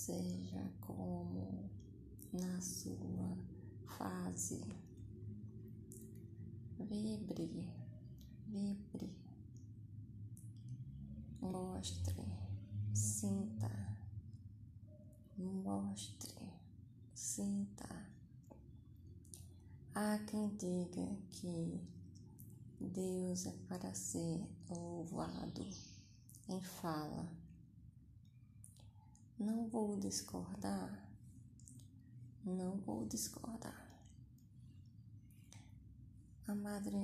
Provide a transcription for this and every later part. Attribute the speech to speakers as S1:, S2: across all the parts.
S1: seja como na sua fase. Vibre, vibre, mostre, sinta, mostre, sinta. Há quem diga que Deus é para ser louvado em fala. Não vou discordar, não vou discordar. A madre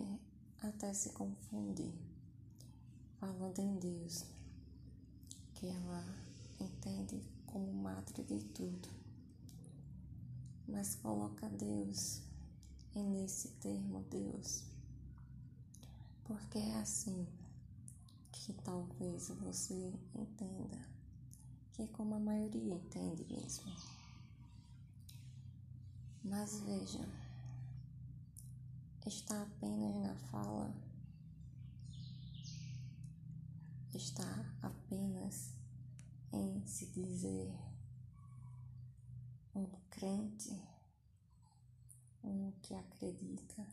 S1: até se confunde falando em Deus, que ela entende como madre de tudo, mas coloca Deus e nesse termo Deus, porque é assim que talvez você entenda, que é como a maioria entende mesmo. Mas veja, está apenas na fala, está apenas em se dizer um crente um que acredita.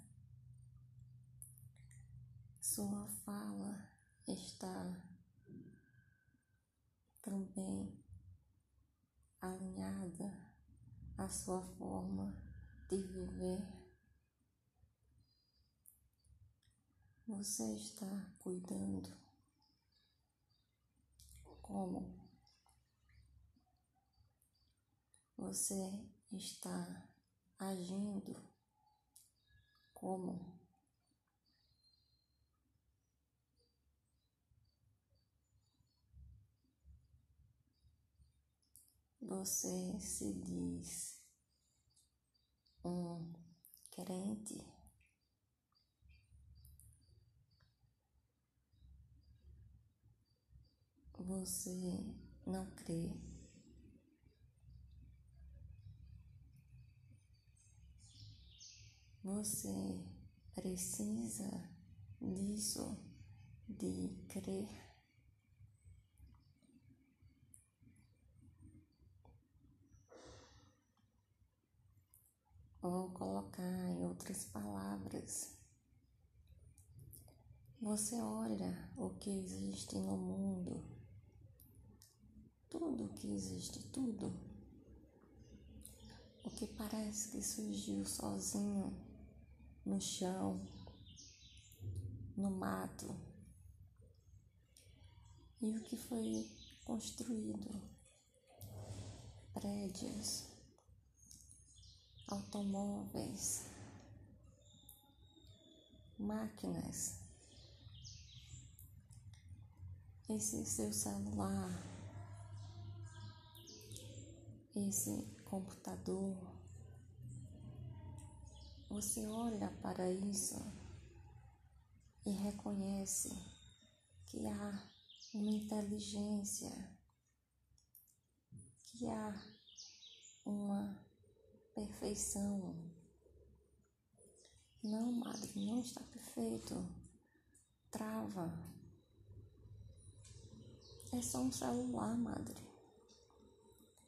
S1: Sua fala está também alinhada à sua forma de viver. Você está cuidando como você está agindo como você se diz um crente, você não crê Você precisa disso, de crer. Vou colocar em outras palavras. Você olha o que existe no mundo, tudo que existe, tudo. O que parece que surgiu sozinho no chão, no mato. E o que foi construído? Prédios, automóveis, máquinas. Esse seu celular, esse computador, você olha para isso e reconhece que há uma inteligência, que há uma perfeição. Não, madre, não está perfeito. Trava. É só um celular, madre.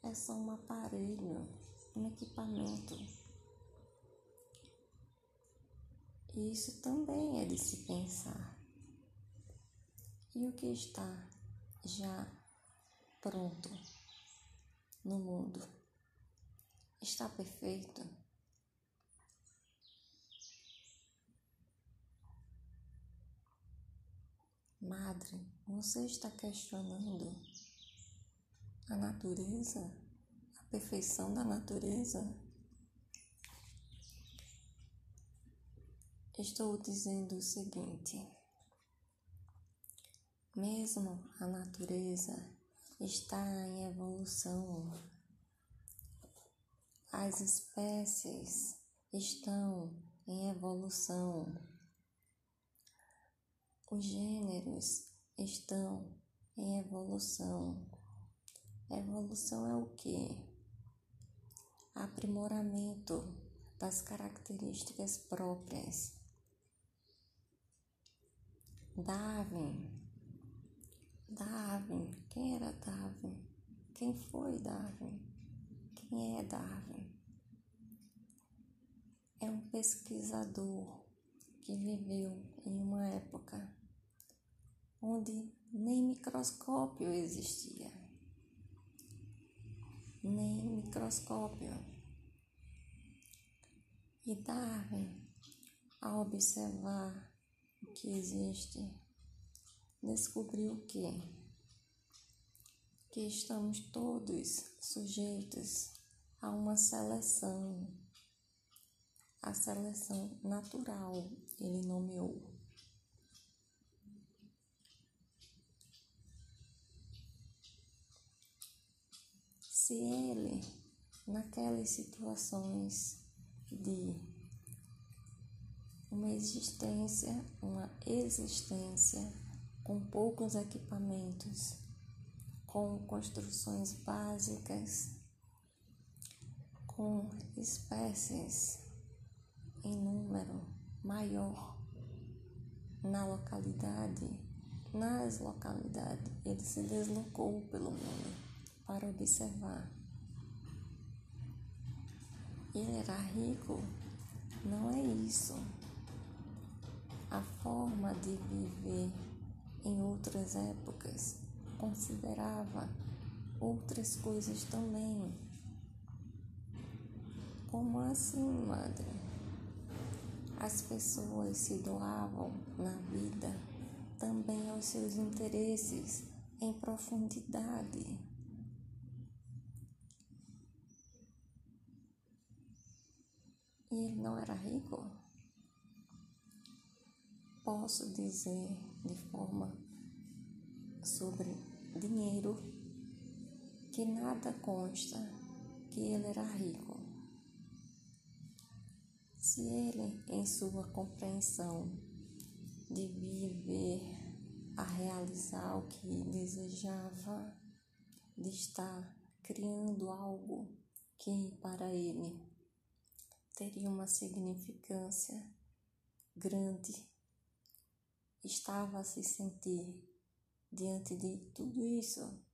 S1: É só um aparelho, um equipamento. Isso também é de se pensar. E o que está já pronto no mundo? Está perfeito? Madre, você está questionando a natureza, a perfeição da natureza? Estou dizendo o seguinte: mesmo a natureza está em evolução, as espécies estão em evolução, os gêneros estão em evolução. Evolução é o que? Aprimoramento das características próprias Darwin. Darwin. Quem era Darwin? quem foi Darwin? Quem é Darwin? É um pesquisador que viveu em uma época onde nem microscópio existia. Nem microscópio. E Darwin, ao observar o que existe, descobriu que que estamos todos sujeitos a uma seleção, a seleção natural, ele nomeou. Se ele, naquelas situações de uma existência, uma existência com poucos equipamentos, com construções básicas, com espécies em número maior na localidade, nas localidades, ele se deslocou pelo mundo para observar. Ele era rico? Não é isso. A forma de viver em outras épocas considerava outras coisas também. Como assim, madre? As pessoas se doavam na vida também aos seus interesses em profundidade. E ele não era rico? Posso dizer de forma sobre dinheiro que nada consta que ele era rico. Se ele, em sua compreensão de viver a realizar o que desejava, de estar criando algo que para ele teria uma significância grande, estava a se sentir diante de tudo isso,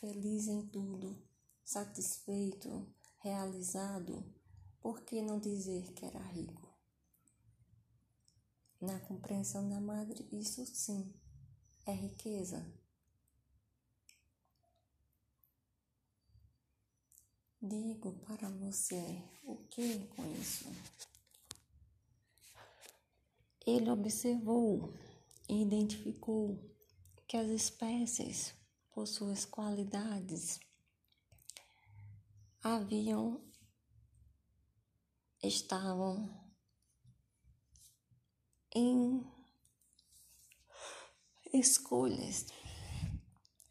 S1: feliz em tudo, satisfeito, realizado, por que não dizer que era rico? Na compreensão da madre, isso sim é riqueza. Digo para você o que com isso? Ele observou e identificou que as espécies, por suas qualidades, haviam estavam em escolhas,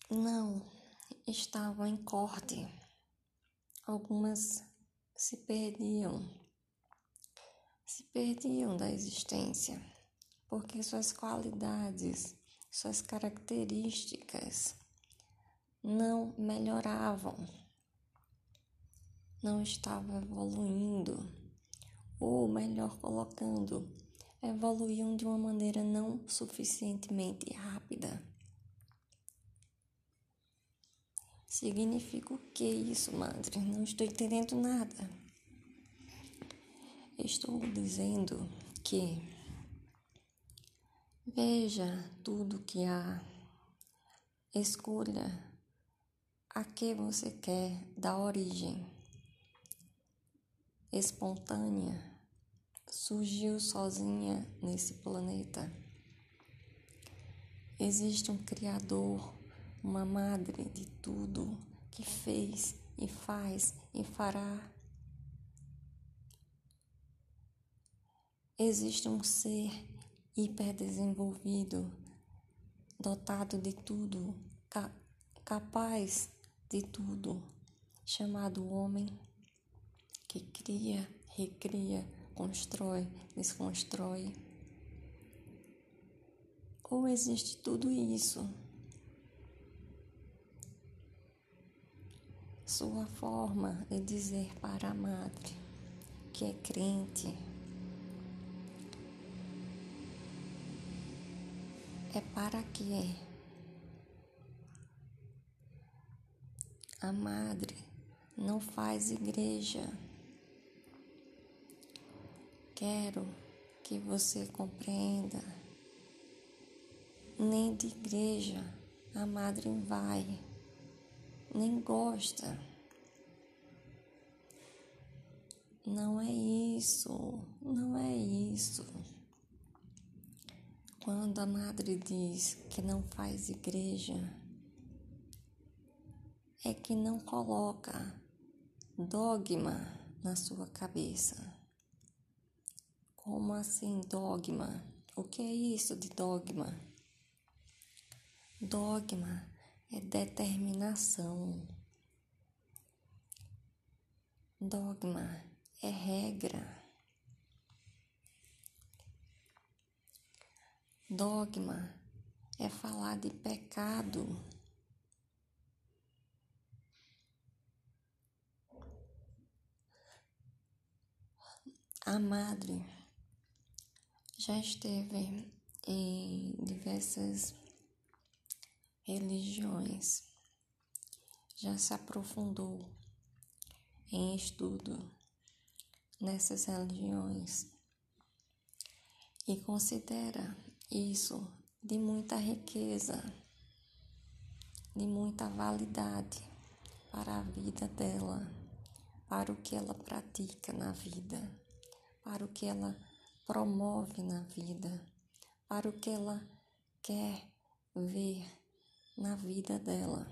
S1: não estavam em corte. Algumas se perdiam, se perdiam da existência porque suas qualidades, suas características não melhoravam, não estavam evoluindo, ou melhor colocando, evoluíam de uma maneira não suficientemente rápida. Significa o que isso, madre? Não estou entendendo nada. Estou dizendo que Veja tudo que há. Escolha a que você quer dar origem. Espontânea, surgiu sozinha nesse planeta. Existe um Criador, uma Madre de tudo que fez e faz e fará. Existe um ser hiperdesenvolvido, dotado de tudo, ca capaz de tudo, chamado homem, que cria, recria, constrói, desconstrói. Ou existe tudo isso? Sua forma de dizer para a madre que é crente é para quê? A madre não faz igreja. Quero que você compreenda. Nem de igreja a madre vai, nem gosta. Não é isso, não é isso. Quando a madre diz que não faz igreja, é que não coloca dogma na sua cabeça. Como assim dogma? O que é isso de dogma? Dogma é determinação. Dogma é regra. Dogma é falar de pecado. A madre já esteve em diversas religiões, já se aprofundou em estudo nessas religiões. E considera isso de muita riqueza, de muita validade para a vida dela, para o que ela pratica na vida, para o que ela promove na vida, para o que ela quer ver na vida dela.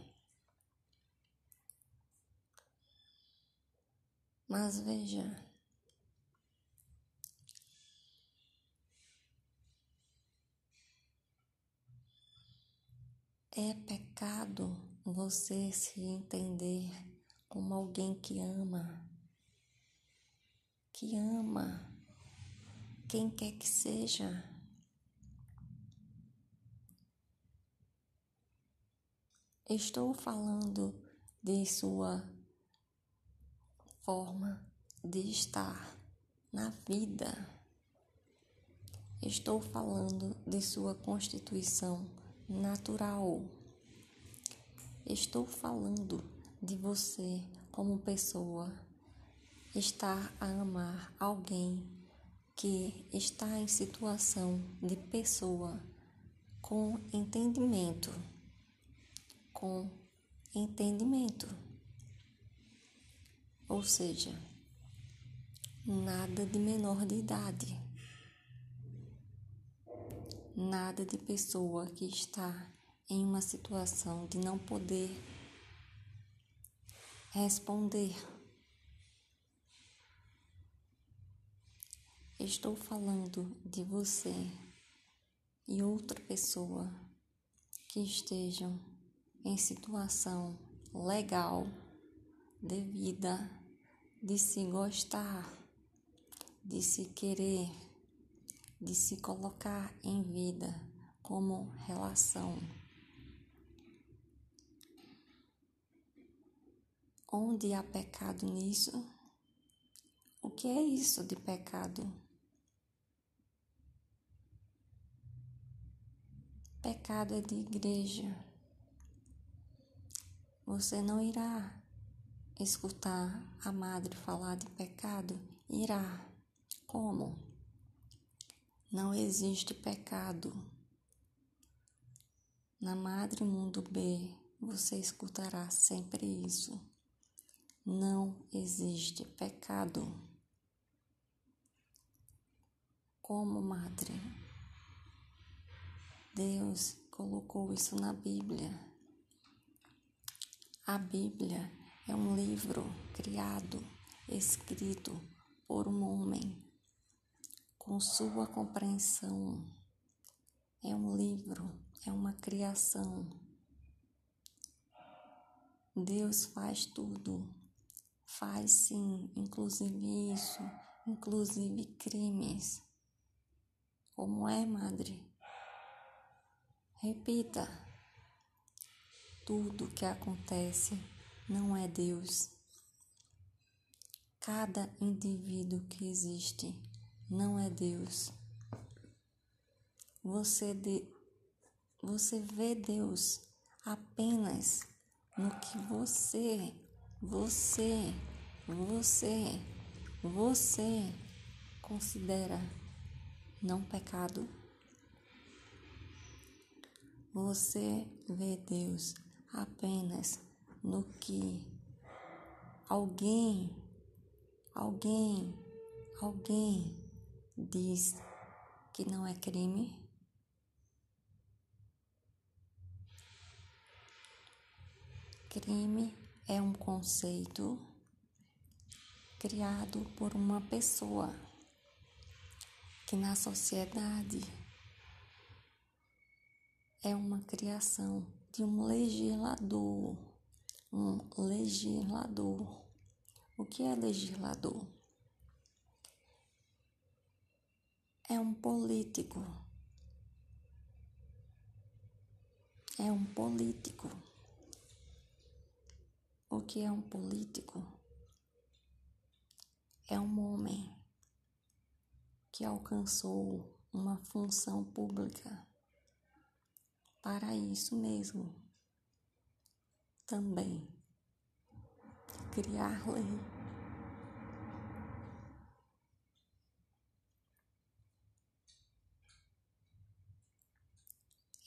S1: Mas veja, É pecado você se entender como alguém que ama, que ama quem quer que seja. Estou falando de sua forma de estar na vida. Estou falando de sua constituição natural. Estou falando de você como pessoa estar a amar alguém que está em situação de pessoa com entendimento, com entendimento. Ou seja, nada de menor de idade nada de pessoa que está em uma situação de não poder responder. Estou falando de você e outra pessoa que estejam em situação legal de vida, de se gostar, de se querer de se colocar em vida como relação. Onde há pecado nisso? O que é isso de pecado? Pecado é de igreja. Você não irá escutar a madre falar de pecado? Irá. Como? Não existe pecado. Na Madre Mundo B, você escutará sempre isso. Não existe pecado. Como Madre? Deus colocou isso na Bíblia. A Bíblia é um livro criado, escrito por um homem com sua compreensão. É um livro, é uma criação. Deus faz tudo, faz sim, inclusive isso, inclusive crimes. Como é, madre? Repita: tudo que acontece não é Deus. Cada indivíduo que existe não é Deus. Você, de, você vê Deus apenas no que você, você, você, você considera não pecado? Você vê Deus apenas no que alguém, alguém, alguém diz que não é crime? Crime é um conceito criado por uma pessoa que na sociedade é uma criação de um legislador. Um legislador. O que é legislador? É um político. É um político o que é um político? É um homem que alcançou uma função pública para isso mesmo. Também criar lei.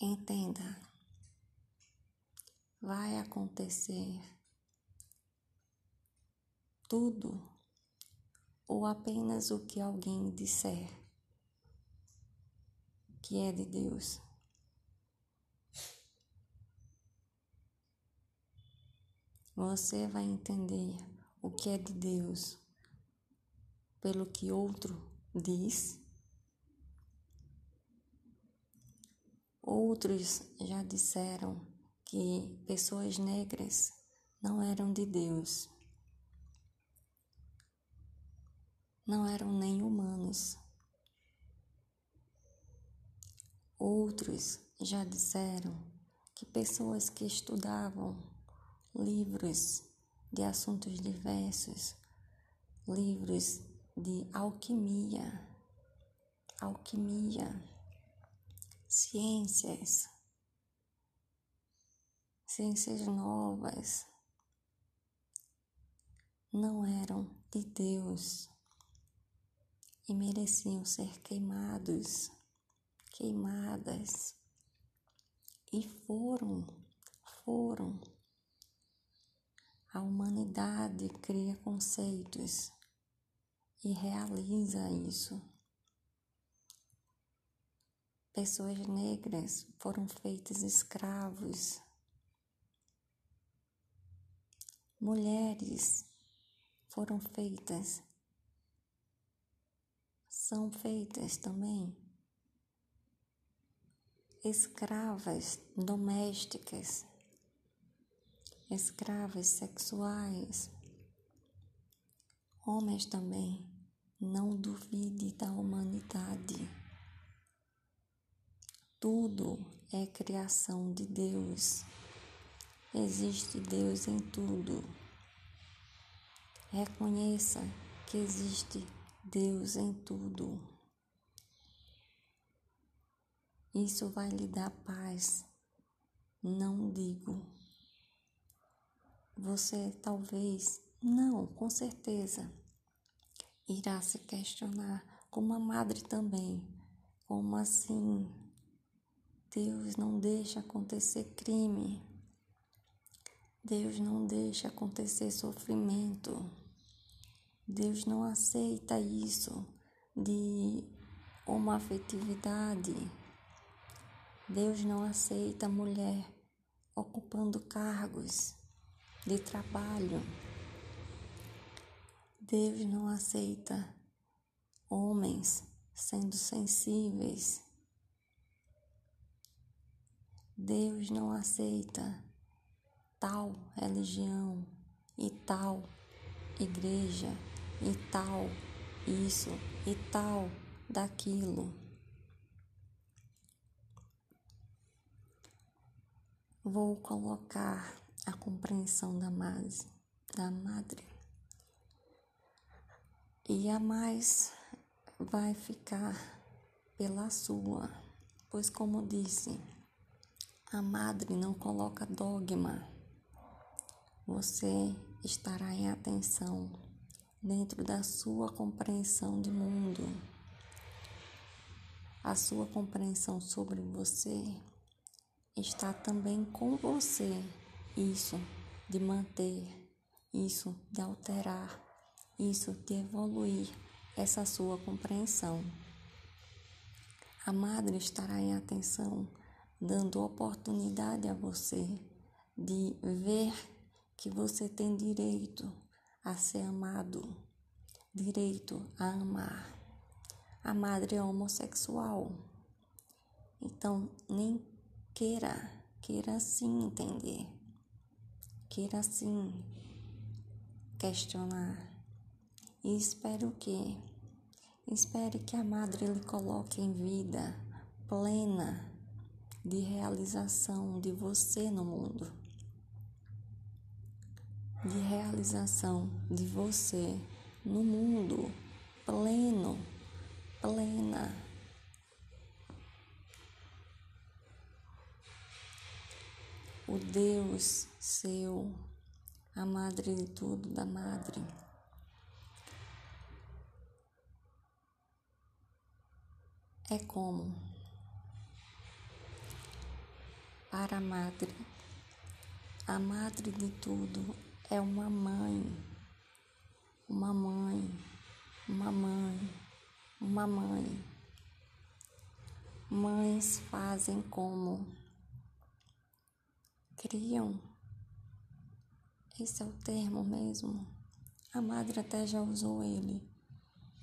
S1: Entenda, vai acontecer tudo ou apenas o que alguém disser que é de Deus. Você vai entender o que é de Deus pelo que outro diz. Outros já disseram que pessoas negras não eram de Deus. não eram nem humanos. Outros já disseram que pessoas que estudavam livros de assuntos diversos, livros de alquimia, alquimia, ciências, ciências novas, não eram de Deus e mereciam ser queimados, queimadas. E foram, foram. A humanidade cria conceitos e realiza isso. Pessoas negras foram feitas escravos. Mulheres foram feitas são feitas também escravas domésticas, escravas sexuais. Homens também, não duvide da humanidade. Tudo é criação de Deus. Existe Deus em tudo. Reconheça que existe Deus em tudo. Isso vai lhe dar paz. Não digo. Você talvez, não, com certeza, irá se questionar, como a madre também. Como assim? Deus não deixa acontecer crime. Deus não deixa acontecer sofrimento. Deus não aceita isso de uma afetividade. Deus não aceita mulher ocupando cargos de trabalho. Deus não aceita homens sendo sensíveis. Deus não aceita tal religião e tal igreja e tal, isso e tal, daquilo. Vou colocar a compreensão da madre, da madre. E a mais vai ficar pela sua, pois como disse, a madre não coloca dogma, você estará em atenção dentro da sua compreensão de mundo. A sua compreensão sobre você está também com você. Isso de manter, isso de alterar, isso de evoluir essa sua compreensão. A madre estará em atenção, dando oportunidade a você de ver que você tem direito a ser amado, direito a amar. A madre é homossexual, então nem queira, queira sim entender, queira sim questionar. E espero que, espere que a madre lhe coloque em vida plena de realização de você no mundo de realização de você no mundo pleno, plena. O Deus seu, a madre de tudo da madre. É como para a madre, a madre de tudo é uma mãe, uma mãe, uma mãe, uma mãe. Mães fazem como criam. Esse é o termo mesmo. A madre até já usou ele.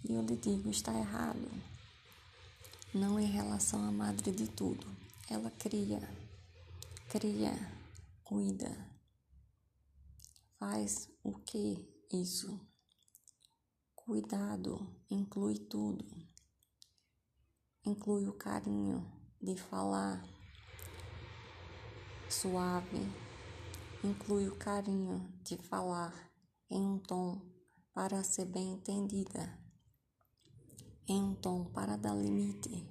S1: E eu lhe digo, está errado. Não em relação à madre de tudo. Ela cria, cria, cuida Faz o que isso? Cuidado inclui tudo. Inclui o carinho de falar suave. Inclui o carinho de falar em um tom para ser bem entendida. Em um tom para dar limite.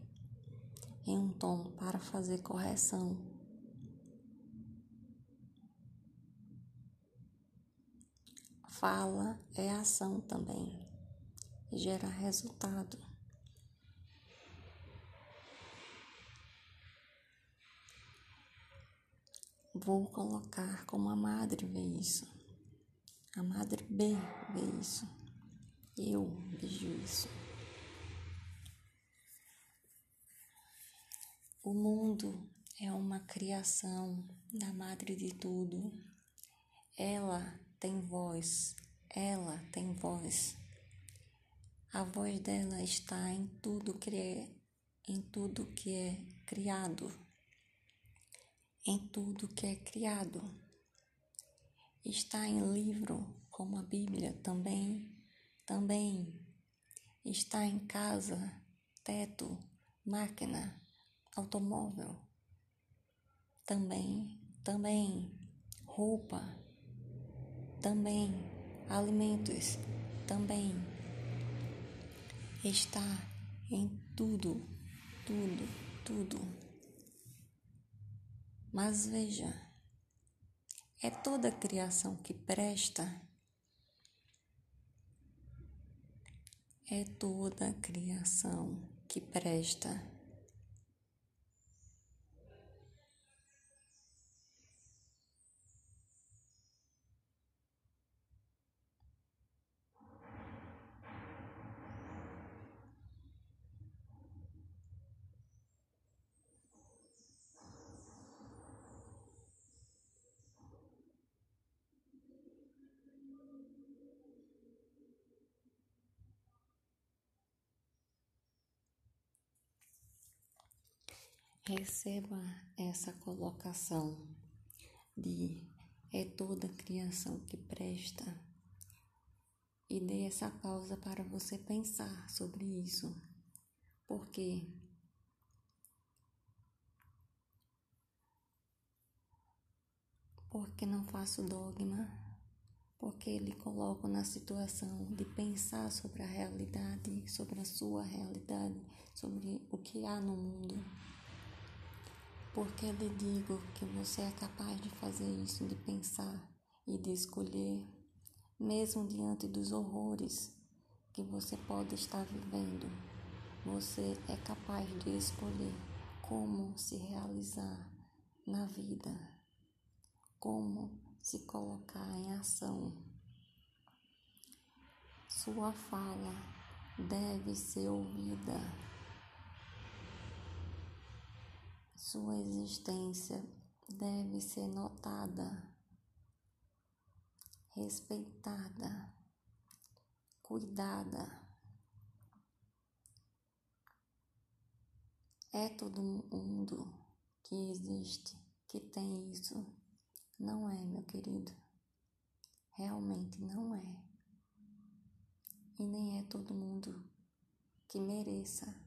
S1: Em um tom para fazer correção Fala é ação também, gera resultado. Vou colocar como a madre vê isso. A madre B vê isso. Eu vejo isso. O mundo é uma criação da madre de tudo. Ela tem voz, ela tem voz. A voz dela está em tudo que é, em tudo que é criado, em tudo que é criado. Está em livro, como a Bíblia também, também. Está em casa, teto, máquina, automóvel. Também, também, roupa, também, alimentos, também. Está em tudo, tudo, tudo. Mas veja, é toda criação que presta, é toda criação que presta. Receba essa colocação de é toda criação que presta e dê essa pausa para você pensar sobre isso. Por quê? Porque não faço dogma, porque lhe coloco na situação de pensar sobre a realidade, sobre a sua realidade, sobre o que há no mundo porque lhe digo que você é capaz de fazer isso, de pensar e de escolher, mesmo diante dos horrores que você pode estar vivendo. Você é capaz de escolher como se realizar na vida, como se colocar em ação. Sua fala deve ser ouvida. Sua existência deve ser notada, respeitada, cuidada. É todo mundo que existe que tem isso. Não é, meu querido. Realmente não é. E nem é todo mundo que mereça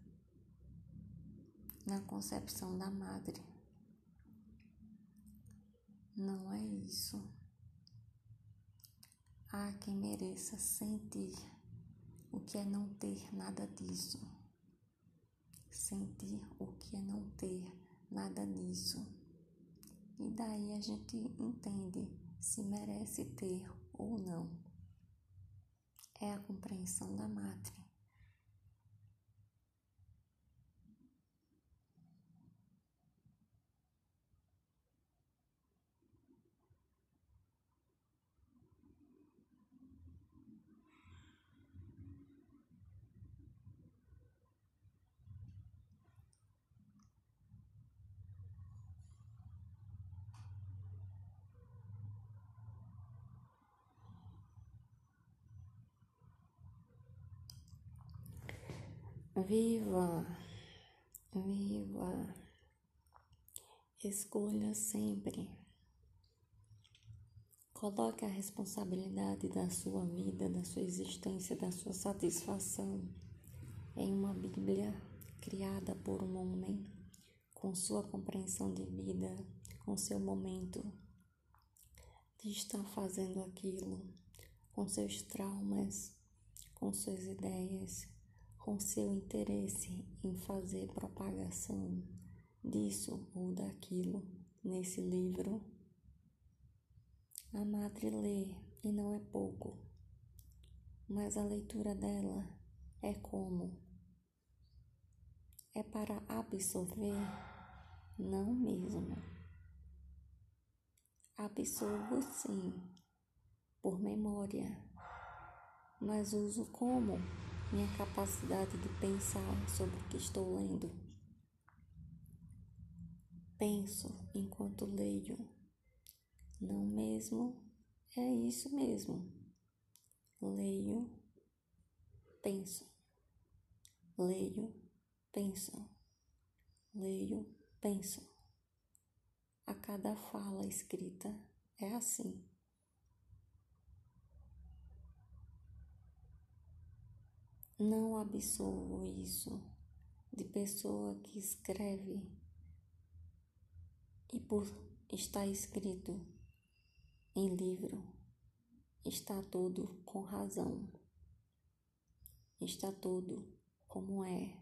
S1: na concepção da madre. Não é isso. Há quem mereça sentir o que é não ter nada disso sentir o que é não ter nada disso. E daí a gente entende se merece ter ou não. É a compreensão da mátria. Viva, viva, escolha sempre. Coloque a responsabilidade da sua vida, da sua existência, da sua satisfação em uma Bíblia criada por um homem com sua compreensão de vida, com seu momento de estar fazendo aquilo, com seus traumas, com suas ideias com seu interesse em fazer propagação disso ou daquilo nesse livro. A madre lê e não é pouco, mas a leitura dela é como? É para absorver? Não mesmo. Absorvo sim, por memória, mas uso como? Minha capacidade de pensar sobre o que estou lendo. Penso enquanto leio. Não mesmo? É isso mesmo. Leio, penso. Leio, penso. Leio, penso. A cada fala escrita é assim. Não absolvo isso de pessoa que escreve e por estar escrito em livro. Está tudo com razão, está tudo como é,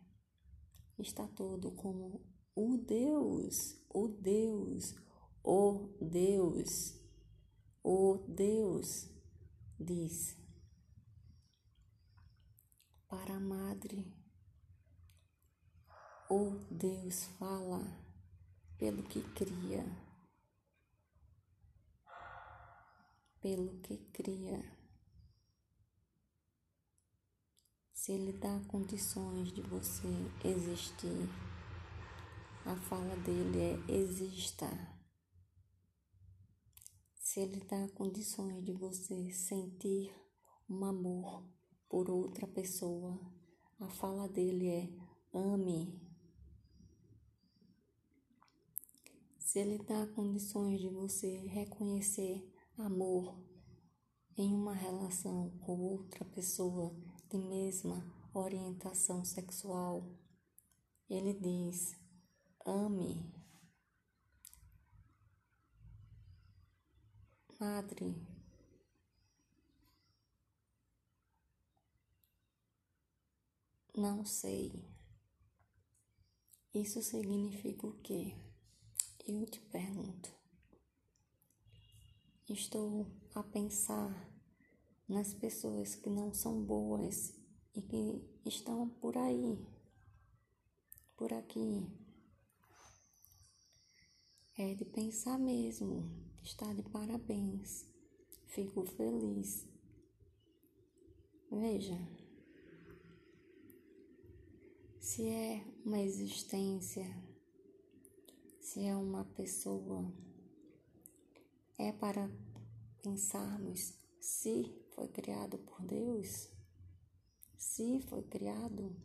S1: está tudo como o Deus, o Deus, o Deus, o Deus diz para a madre. Ou Deus fala pelo que cria, pelo que cria. Se Ele dá condições de você existir, a fala dele é exista. Se Ele dá condições de você sentir um amor por outra pessoa. A fala dele é: ame. Se ele dá condições de você reconhecer amor em uma relação com outra pessoa de mesma orientação sexual, ele diz: ame. Madre, Não sei. Isso significa o quê? Eu te pergunto. estou a pensar nas pessoas que não são boas e que estão por aí, por aqui. É de pensar mesmo, está de parabéns, fico feliz. Veja, se é uma existência, se é uma pessoa, é para pensarmos se foi criado por Deus, se foi criado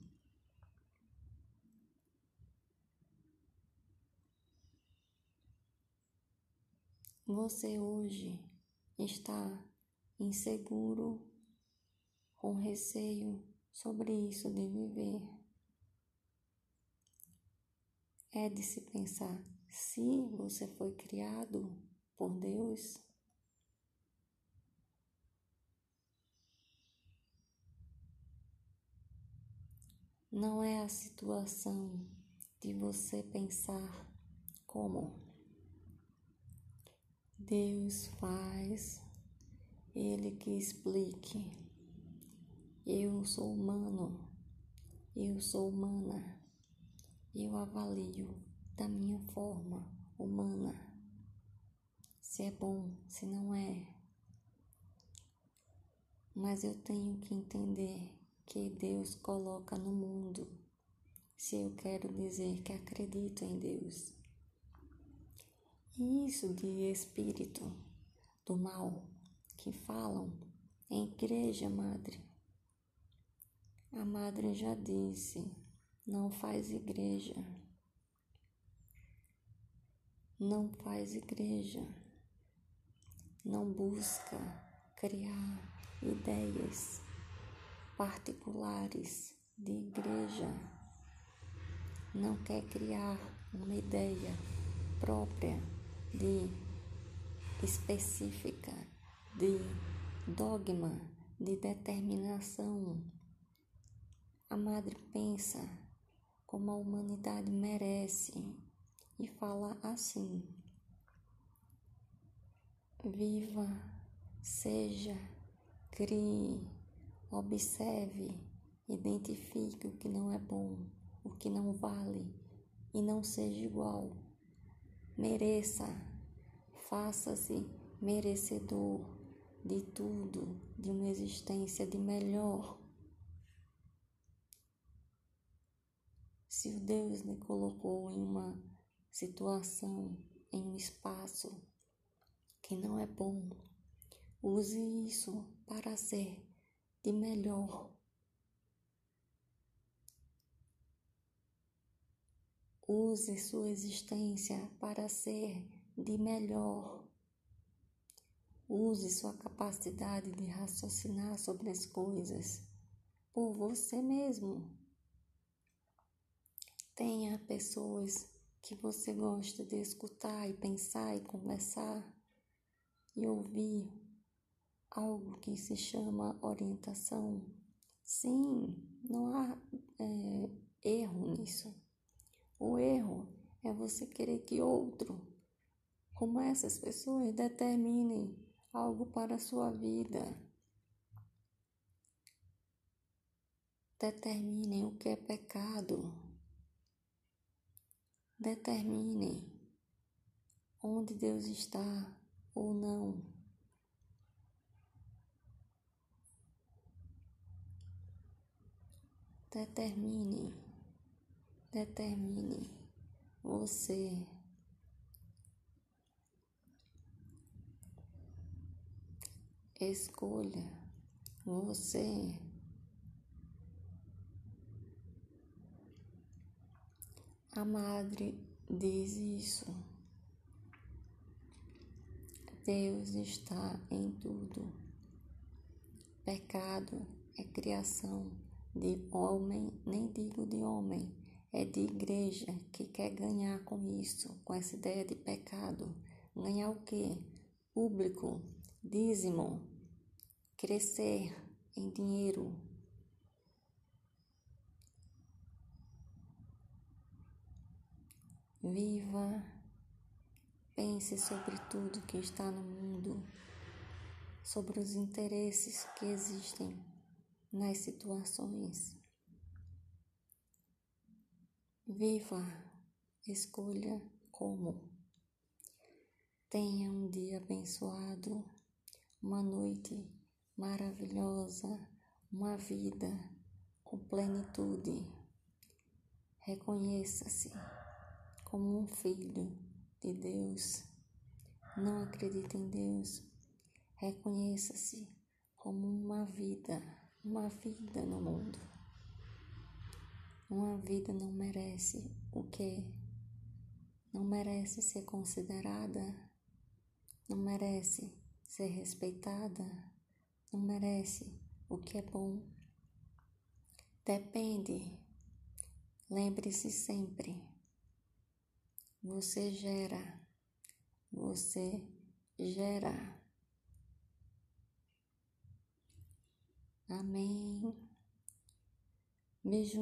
S1: Você hoje está inseguro, com receio sobre isso de viver. É de se pensar se você foi criado por Deus. Não é a situação de você pensar como Deus faz, Ele que explique. Eu sou humano, eu sou humana, eu avalio da minha forma humana. Se é bom, se não é. Mas eu tenho que entender que Deus coloca no mundo, se eu quero dizer que acredito em Deus isso de espírito do mal que falam em igreja, madre. A madre já disse: não faz igreja. Não faz igreja. Não busca criar ideias particulares de igreja. Não quer criar uma ideia própria de específica, de dogma, de determinação. A madre pensa como a humanidade merece e fala assim: viva, seja, crie, observe, identifique o que não é bom, o que não vale e não seja igual mereça, faça-se merecedor de tudo, de uma existência de melhor. Se Deus lhe colocou em uma situação, em um espaço que não é bom, use isso para ser de melhor Use sua existência para ser de melhor. Use sua capacidade de raciocinar sobre as coisas por você mesmo. Tenha pessoas que você gosta de escutar e pensar e conversar e ouvir algo que se chama orientação. Sim, não há é, erro nisso. O erro é você querer que outro, como essas pessoas, determinem algo para a sua vida. Determinem o que é pecado. Determinem onde Deus está ou não. Determine Determine você. Escolha você. A madre diz isso. Deus está em tudo. Pecado é criação de homem, nem digo de homem, é de igreja que quer ganhar com isso, com essa ideia de pecado. Ganhar o quê? Público, dízimo, crescer em dinheiro. Viva Pense sobre tudo que está no mundo, sobre os interesses que existem nas situações. Viva, escolha como. Tenha um dia abençoado, uma noite maravilhosa, uma vida com plenitude. Reconheça-se como um filho de Deus. Não acredite em Deus. Reconheça-se como uma vida, uma vida no mundo. Uma vida não merece o que não merece ser considerada, não merece ser respeitada, não merece o que é bom. Depende. Lembre-se sempre você gera, você gera. Amém. Beijo.